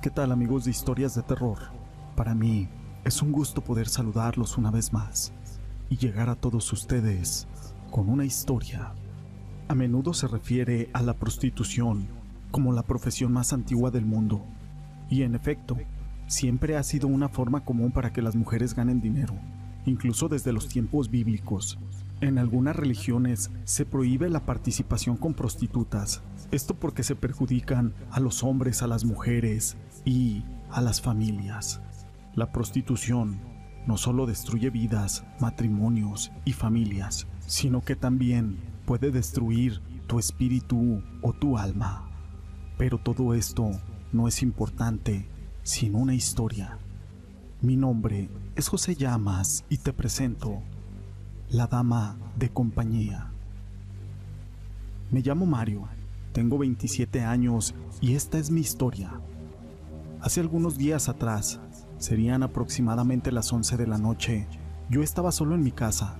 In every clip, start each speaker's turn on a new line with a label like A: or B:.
A: ¿Qué tal amigos de historias de terror? Para mí es un gusto poder saludarlos una vez más y llegar a todos ustedes con una historia. A menudo se refiere a la prostitución como la profesión más antigua del mundo. Y en efecto, siempre ha sido una forma común para que las mujeres ganen dinero, incluso desde los tiempos bíblicos. En algunas religiones se prohíbe la participación con prostitutas, esto porque se perjudican a los hombres, a las mujeres y a las familias. La prostitución no solo destruye vidas, matrimonios y familias, sino que también puede destruir tu espíritu o tu alma. Pero todo esto no es importante sin una historia. Mi nombre es José Llamas y te presento La Dama de Compañía. Me llamo Mario tengo 27 años y esta es mi historia. Hace algunos días atrás, serían aproximadamente las 11 de la noche, yo estaba solo en mi casa.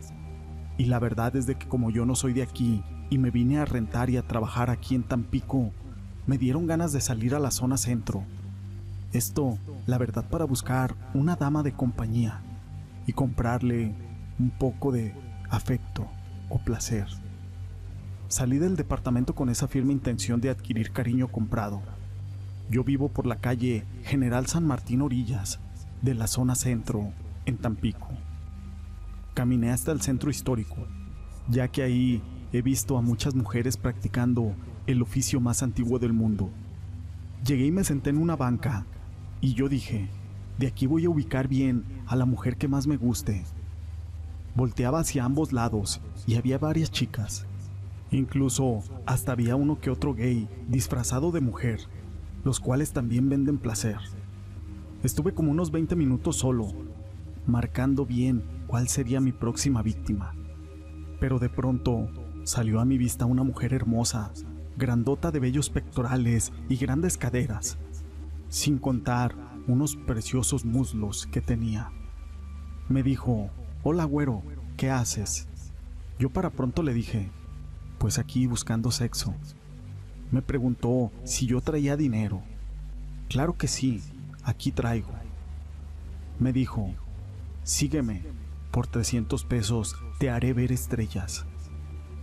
A: Y la verdad es de que como yo no soy de aquí y me vine a rentar y a trabajar aquí en Tampico, me dieron ganas de salir a la zona centro. Esto, la verdad, para buscar una dama de compañía y comprarle un poco de afecto o placer. Salí del departamento con esa firme intención de adquirir cariño comprado. Yo vivo por la calle General San Martín Orillas, de la zona centro, en Tampico. Caminé hasta el centro histórico, ya que ahí he visto a muchas mujeres practicando el oficio más antiguo del mundo. Llegué y me senté en una banca, y yo dije, de aquí voy a ubicar bien a la mujer que más me guste. Volteaba hacia ambos lados y había varias chicas. Incluso hasta había uno que otro gay disfrazado de mujer, los cuales también venden placer. Estuve como unos 20 minutos solo, marcando bien cuál sería mi próxima víctima. Pero de pronto salió a mi vista una mujer hermosa, grandota de bellos pectorales y grandes caderas, sin contar unos preciosos muslos que tenía. Me dijo, hola güero, ¿qué haces? Yo para pronto le dije, pues aquí buscando sexo. Me preguntó si yo traía dinero. Claro que sí, aquí traigo. Me dijo, sígueme, por 300 pesos te haré ver estrellas.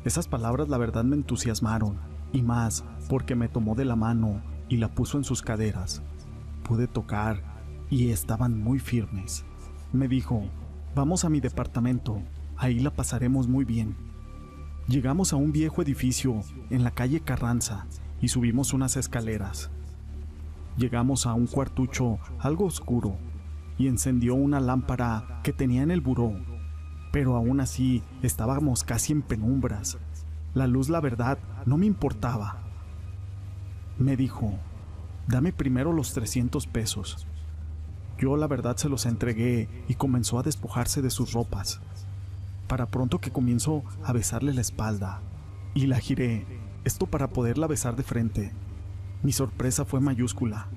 A: Esas palabras la verdad me entusiasmaron, y más porque me tomó de la mano y la puso en sus caderas. Pude tocar y estaban muy firmes. Me dijo, vamos a mi departamento, ahí la pasaremos muy bien. Llegamos a un viejo edificio en la calle Carranza y subimos unas escaleras. Llegamos a un cuartucho algo oscuro y encendió una lámpara que tenía en el buró, pero aún así estábamos casi en penumbras. La luz, la verdad, no me importaba. Me dijo, dame primero los 300 pesos. Yo la verdad se los entregué y comenzó a despojarse de sus ropas para pronto que comienzo a besarle la espalda. Y la giré, esto para poderla besar de frente. Mi sorpresa fue mayúscula.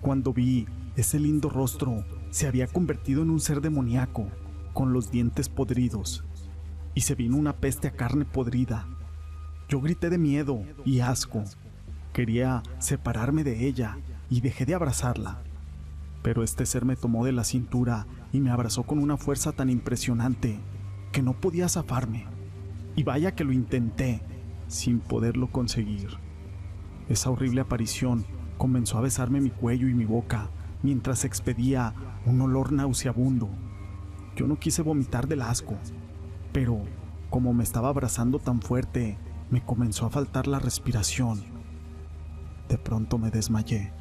A: Cuando vi ese lindo rostro, se había convertido en un ser demoníaco, con los dientes podridos, y se vino una peste a carne podrida. Yo grité de miedo y asco. Quería separarme de ella y dejé de abrazarla. Pero este ser me tomó de la cintura y me abrazó con una fuerza tan impresionante que no podía zafarme. Y vaya que lo intenté, sin poderlo conseguir. Esa horrible aparición comenzó a besarme mi cuello y mi boca mientras expedía un olor nauseabundo. Yo no quise vomitar del asco, pero como me estaba abrazando tan fuerte, me comenzó a faltar la respiración. De pronto me desmayé.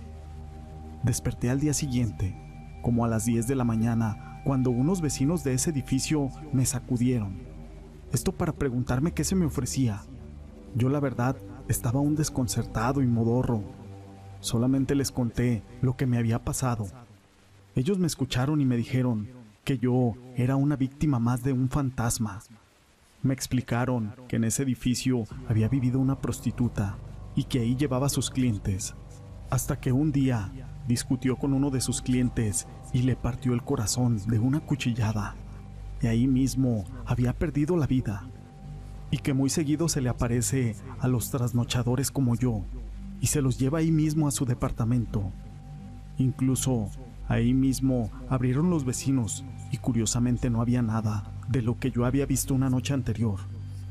A: Desperté al día siguiente, como a las 10 de la mañana, cuando unos vecinos de ese edificio me sacudieron. Esto para preguntarme qué se me ofrecía. Yo la verdad estaba un desconcertado y modorro. Solamente les conté lo que me había pasado. Ellos me escucharon y me dijeron que yo era una víctima más de un fantasma. Me explicaron que en ese edificio había vivido una prostituta y que ahí llevaba a sus clientes. Hasta que un día discutió con uno de sus clientes y le partió el corazón de una cuchillada. Y ahí mismo había perdido la vida. Y que muy seguido se le aparece a los trasnochadores como yo y se los lleva ahí mismo a su departamento. Incluso ahí mismo abrieron los vecinos y curiosamente no había nada de lo que yo había visto una noche anterior.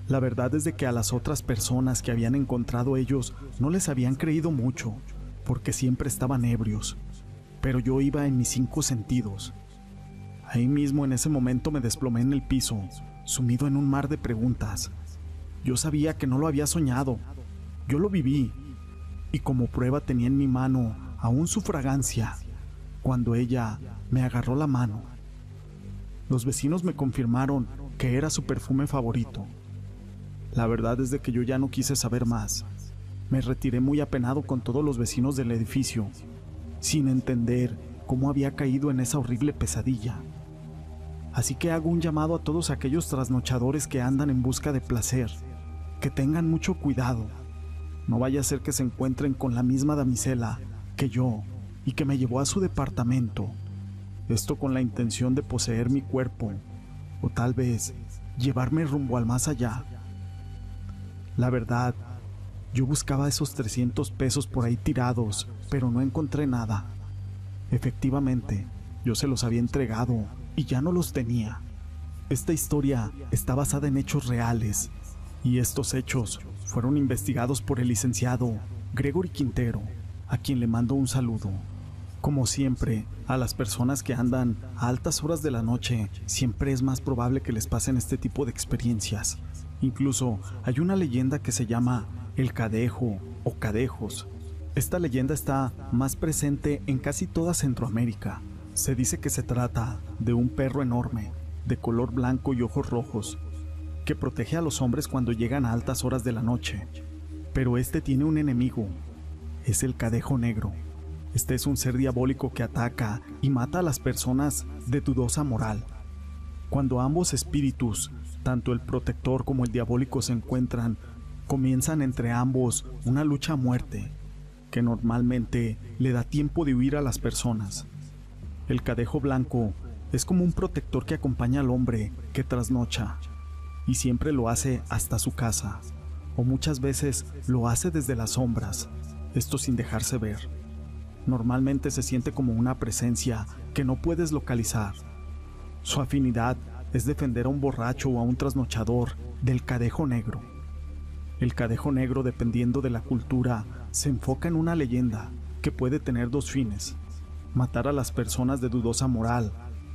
A: La verdad es de que a las otras personas que habían encontrado ellos no les habían creído mucho, porque siempre estaban ebrios. Pero yo iba en mis cinco sentidos. Ahí mismo en ese momento me desplomé en el piso, sumido en un mar de preguntas. Yo sabía que no lo había soñado. Yo lo viví. Y como prueba tenía en mi mano aún su fragancia, cuando ella me agarró la mano. Los vecinos me confirmaron que era su perfume favorito. La verdad es de que yo ya no quise saber más. Me retiré muy apenado con todos los vecinos del edificio, sin entender cómo había caído en esa horrible pesadilla. Así que hago un llamado a todos aquellos trasnochadores que andan en busca de placer, que tengan mucho cuidado. No vaya a ser que se encuentren con la misma damisela que yo y que me llevó a su departamento. Esto con la intención de poseer mi cuerpo o tal vez llevarme rumbo al más allá. La verdad, yo buscaba esos 300 pesos por ahí tirados, pero no encontré nada. Efectivamente, yo se los había entregado y ya no los tenía. Esta historia está basada en hechos reales y estos hechos fueron investigados por el licenciado Gregory Quintero, a quien le mando un saludo. Como siempre, a las personas que andan a altas horas de la noche, siempre es más probable que les pasen este tipo de experiencias. Incluso hay una leyenda que se llama el cadejo o cadejos. Esta leyenda está más presente en casi toda Centroamérica. Se dice que se trata de un perro enorme, de color blanco y ojos rojos, que protege a los hombres cuando llegan a altas horas de la noche. Pero este tiene un enemigo, es el cadejo negro. Este es un ser diabólico que ataca y mata a las personas de dudosa moral. Cuando ambos espíritus tanto el protector como el diabólico se encuentran, comienzan entre ambos una lucha a muerte, que normalmente le da tiempo de huir a las personas. El cadejo blanco es como un protector que acompaña al hombre que trasnocha, y siempre lo hace hasta su casa, o muchas veces lo hace desde las sombras, esto sin dejarse ver. Normalmente se siente como una presencia que no puedes localizar. Su afinidad es defender a un borracho o a un trasnochador del cadejo negro. El cadejo negro, dependiendo de la cultura, se enfoca en una leyenda que puede tener dos fines. Matar a las personas de dudosa moral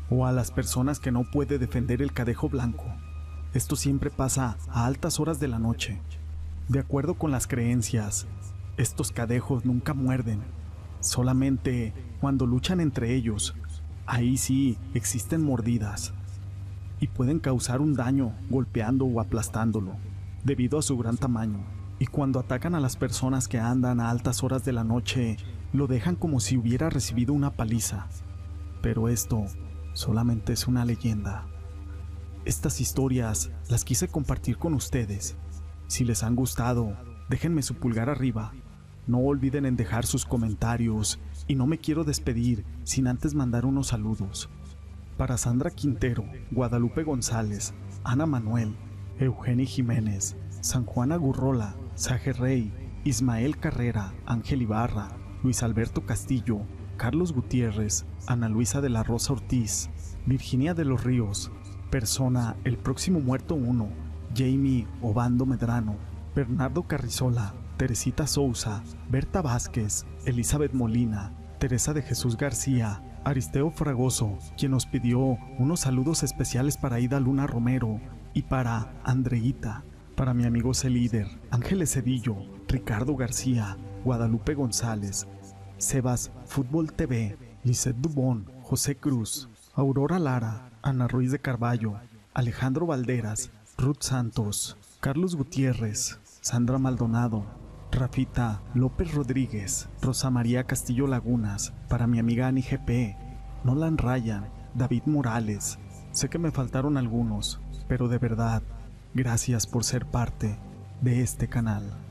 A: o a las personas que no puede defender el cadejo blanco. Esto siempre pasa a altas horas de la noche. De acuerdo con las creencias, estos cadejos nunca muerden, solamente cuando luchan entre ellos. Ahí sí existen mordidas, y pueden causar un daño golpeando o aplastándolo, debido a su gran tamaño. Y cuando atacan a las personas que andan a altas horas de la noche, lo dejan como si hubiera recibido una paliza. Pero esto solamente es una leyenda. Estas historias las quise compartir con ustedes. Si les han gustado, déjenme su pulgar arriba. No olviden en dejar sus comentarios y no me quiero despedir sin antes mandar unos saludos para Sandra Quintero, Guadalupe González, Ana Manuel, Eugenia Jiménez, San Juan Agurrola, Saje Rey, Ismael Carrera, Ángel Ibarra, Luis Alberto Castillo, Carlos Gutiérrez, Ana Luisa de la Rosa Ortiz, Virginia de los Ríos, Persona El Próximo Muerto 1, Jamie Obando Medrano, Bernardo Carrizola, Teresita Souza, Berta Vázquez, Elizabeth Molina, Teresa de Jesús García, Aristeo Fragoso, quien nos pidió unos saludos especiales para Ida Luna Romero y para Andreita, para mi amigo Celíder, Ángeles Cedillo, Ricardo García, Guadalupe González, Sebas Fútbol TV, Lisette Dubón, José Cruz, Aurora Lara, Ana Ruiz de Carballo, Alejandro Valderas, Ruth Santos, Carlos Gutiérrez, Sandra Maldonado, Rafita López Rodríguez, Rosa María Castillo Lagunas, para mi amiga Ani GP, Nolan Ryan, David Morales. Sé que me faltaron algunos, pero de verdad, gracias por ser parte de este canal.